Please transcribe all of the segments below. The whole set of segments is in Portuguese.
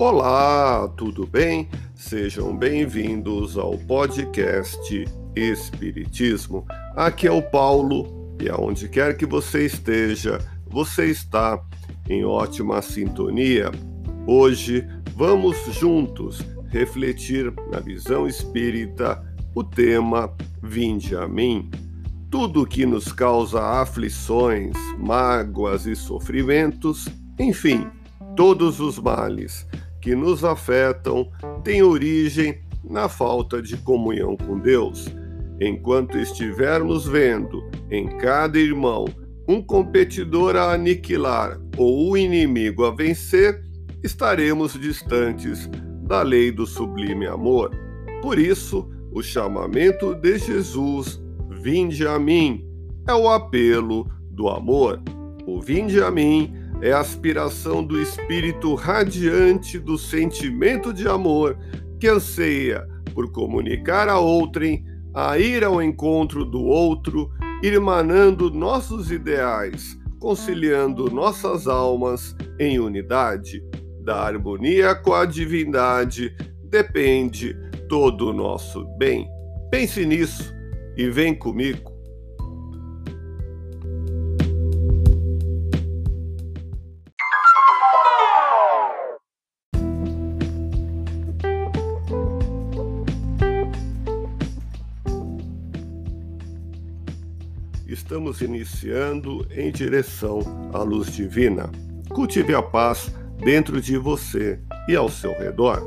Olá, tudo bem? Sejam bem-vindos ao podcast Espiritismo. Aqui é o Paulo e aonde quer que você esteja, você está em ótima sintonia. Hoje vamos juntos refletir na visão espírita o tema Vinde a mim. Tudo que nos causa aflições, mágoas e sofrimentos, enfim, todos os males que nos afetam têm origem na falta de comunhão com Deus. Enquanto estivermos vendo em cada irmão um competidor a aniquilar ou o inimigo a vencer, estaremos distantes da lei do sublime amor. Por isso, o chamamento de Jesus, vinde a mim, é o apelo do amor. O vinde a mim é a aspiração do espírito radiante do sentimento de amor que anseia por comunicar a outrem, a ir ao encontro do outro, irmanando nossos ideais, conciliando nossas almas em unidade. Da harmonia com a divindade depende todo o nosso bem. Pense nisso e vem comigo. Estamos iniciando em direção à luz divina. Cultive a paz dentro de você e ao seu redor.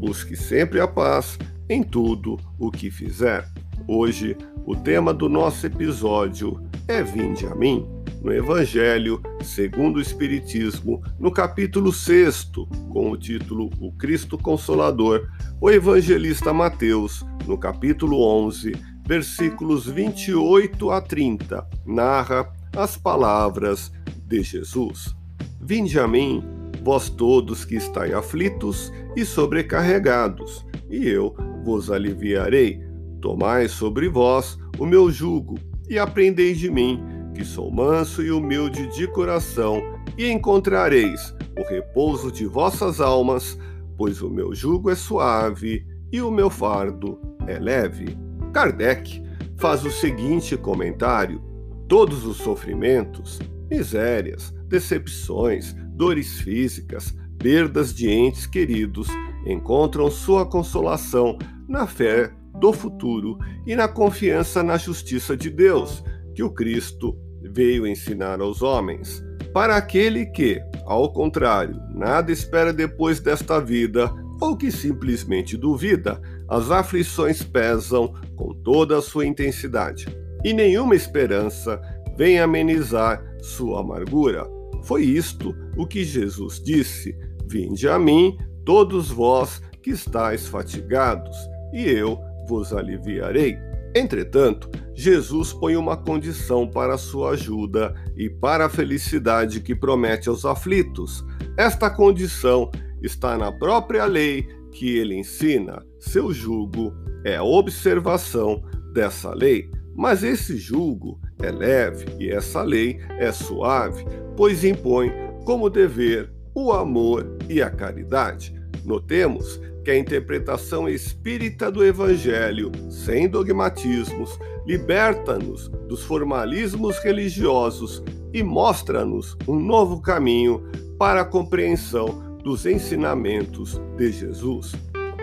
Busque sempre a paz em tudo o que fizer. Hoje, o tema do nosso episódio é Vinde a mim, no Evangelho segundo o Espiritismo, no capítulo 6, com o título O Cristo Consolador, o evangelista Mateus, no capítulo 11, versículos 28 a 30, narra as palavras de Jesus: Vinde a mim, vós todos que estáis aflitos e sobrecarregados, e eu vos aliviarei. Tomai sobre vós o meu jugo e aprendei de mim, que sou manso e humilde de coração, e encontrareis o repouso de vossas almas, pois o meu jugo é suave e o meu fardo é leve. Kardec faz o seguinte comentário: todos os sofrimentos, misérias, decepções, dores físicas, perdas de entes queridos encontram sua consolação na fé do futuro e na confiança na justiça de Deus, que o Cristo veio ensinar aos homens. Para aquele que, ao contrário, nada espera depois desta vida ou que simplesmente duvida, as aflições pesam com toda a sua intensidade e nenhuma esperança vem amenizar sua amargura. Foi isto o que Jesus disse: Vinde a mim, todos vós que estáis fatigados, e eu vos aliviarei. Entretanto, Jesus põe uma condição para a sua ajuda e para a felicidade que promete aos aflitos. Esta condição está na própria lei que ele ensina. Seu julgo é a observação dessa lei. Mas esse julgo é leve e essa lei é suave, pois impõe como dever o amor e a caridade. Notemos que a interpretação espírita do Evangelho, sem dogmatismos, liberta-nos dos formalismos religiosos e mostra-nos um novo caminho para a compreensão dos ensinamentos de Jesus.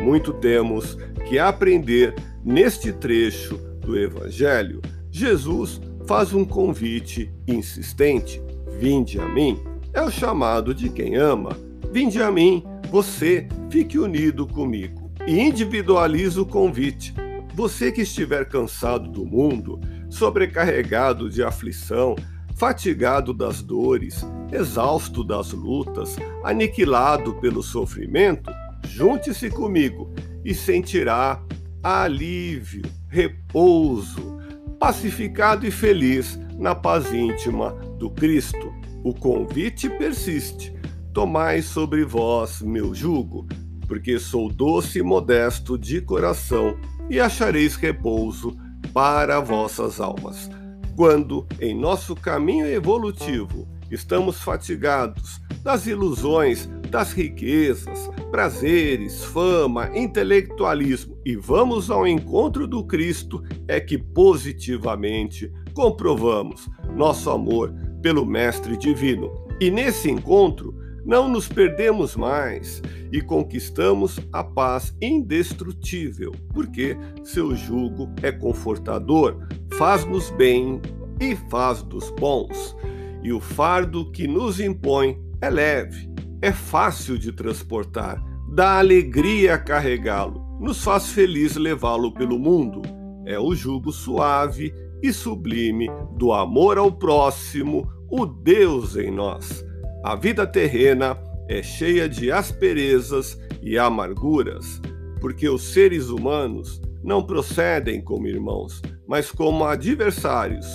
Muito temos que aprender neste trecho do Evangelho. Jesus faz um convite insistente: Vinde a mim. É o chamado de quem ama. Vinde a mim, você fique unido comigo. E individualiza o convite. Você que estiver cansado do mundo, sobrecarregado de aflição, fatigado das dores, exausto das lutas, aniquilado pelo sofrimento, junte-se comigo e sentirá alívio, repouso, pacificado e feliz na paz íntima do Cristo. O convite persiste. Tomai sobre vós meu jugo, porque sou doce e modesto de coração, e achareis repouso para vossas almas. Quando, em nosso caminho evolutivo, estamos fatigados das ilusões, das riquezas, prazeres, fama, intelectualismo e vamos ao encontro do Cristo é que positivamente comprovamos nosso amor pelo Mestre Divino. E nesse encontro, não nos perdemos mais e conquistamos a paz indestrutível, porque seu jugo é confortador, faz-nos bem e faz dos bons. E o fardo que nos impõe é leve, é fácil de transportar, dá alegria carregá-lo, nos faz feliz levá-lo pelo mundo. É o jugo suave e sublime do amor ao próximo, o Deus em nós. A vida terrena é cheia de asperezas e amarguras, porque os seres humanos não procedem como irmãos, mas como adversários,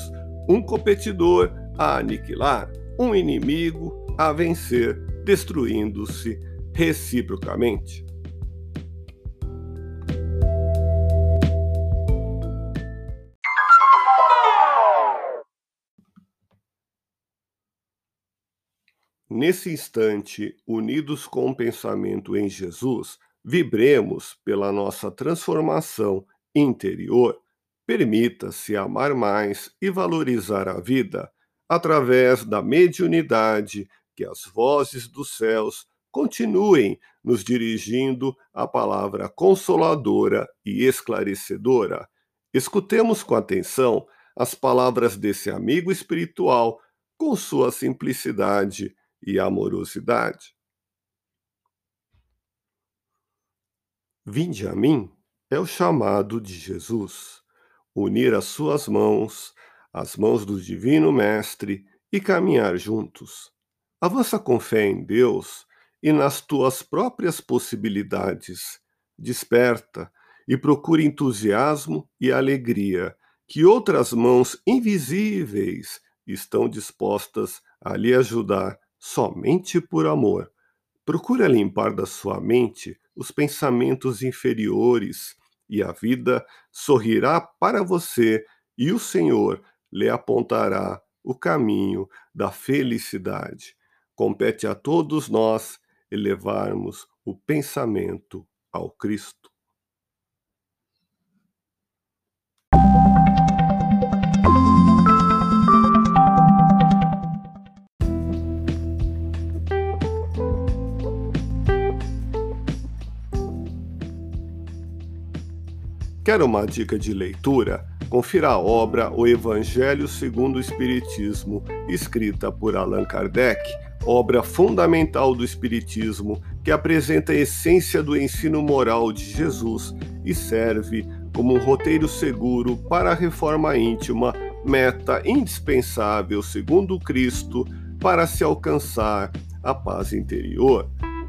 um competidor a aniquilar, um inimigo a vencer, destruindo-se reciprocamente. Nesse instante, unidos com o pensamento em Jesus, vibremos pela nossa transformação interior. Permita-se amar mais e valorizar a vida através da mediunidade que as vozes dos céus continuem nos dirigindo a palavra consoladora e esclarecedora. Escutemos com atenção as palavras desse amigo espiritual com sua simplicidade e amorosidade. Vinde a mim é o chamado de Jesus, unir as suas mãos, as mãos do Divino Mestre e caminhar juntos. Avança com fé em Deus e nas tuas próprias possibilidades. Desperta e procura entusiasmo e alegria que outras mãos invisíveis estão dispostas a lhe ajudar somente por amor. Procura limpar da sua mente os pensamentos inferiores e a vida sorrirá para você e o Senhor lhe apontará o caminho da felicidade. Compete a todos nós elevarmos o pensamento ao Cristo. Quer uma dica de leitura? Confira a obra O Evangelho segundo o Espiritismo, escrita por Allan Kardec, obra fundamental do Espiritismo que apresenta a essência do ensino moral de Jesus e serve como um roteiro seguro para a reforma íntima, meta indispensável, segundo Cristo, para se alcançar a paz interior.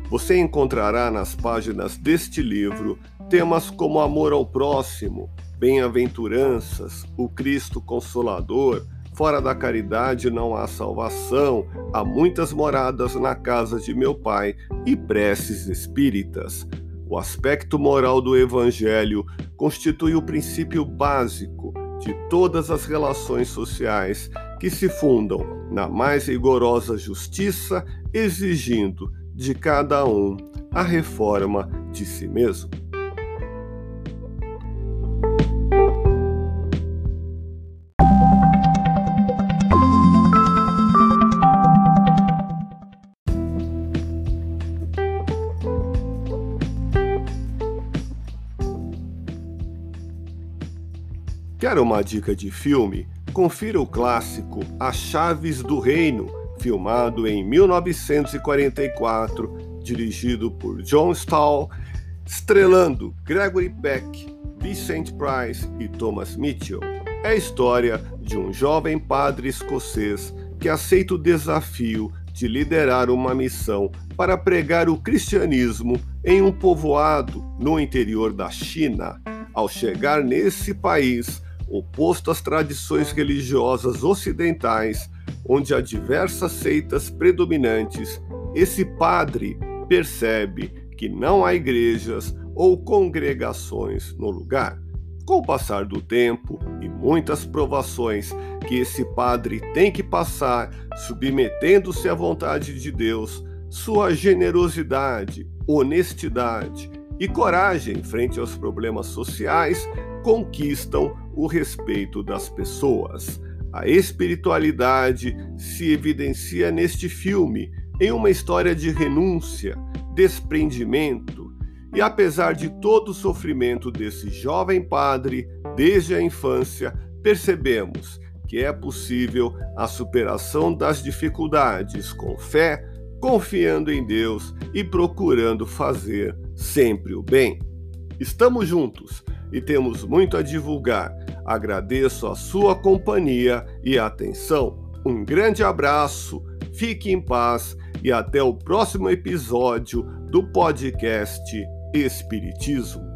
Você encontrará nas páginas deste livro temas como amor ao próximo, bem-aventuranças, o Cristo Consolador, fora da caridade não há salvação, há muitas moradas na casa de meu Pai e preces espíritas. O aspecto moral do Evangelho constitui o princípio básico de todas as relações sociais que se fundam na mais rigorosa justiça, exigindo de cada um a reforma de si mesmo. Quer uma dica de filme? Confira o clássico As Chaves do Reino, filmado em 1944, dirigido por John Stahl, estrelando Gregory Peck, Vincent Price e Thomas Mitchell. É a história de um jovem padre escocês que aceita o desafio de liderar uma missão para pregar o cristianismo em um povoado no interior da China. Ao chegar nesse país, oposto às tradições religiosas ocidentais, onde há diversas seitas predominantes, esse padre percebe que não há igrejas ou congregações no lugar. Com o passar do tempo e muitas provações que esse padre tem que passar, submetendo-se à vontade de Deus, sua generosidade honestidade e coragem frente aos problemas sociais conquistam o respeito das pessoas. A espiritualidade se evidencia neste filme em uma história de renúncia, desprendimento, e apesar de todo o sofrimento desse jovem padre desde a infância, percebemos que é possível a superação das dificuldades com fé, confiando em Deus e procurando fazer sempre o bem. Estamos juntos e temos muito a divulgar. Agradeço a sua companhia e atenção. Um grande abraço, fique em paz e até o próximo episódio do podcast Espiritismo.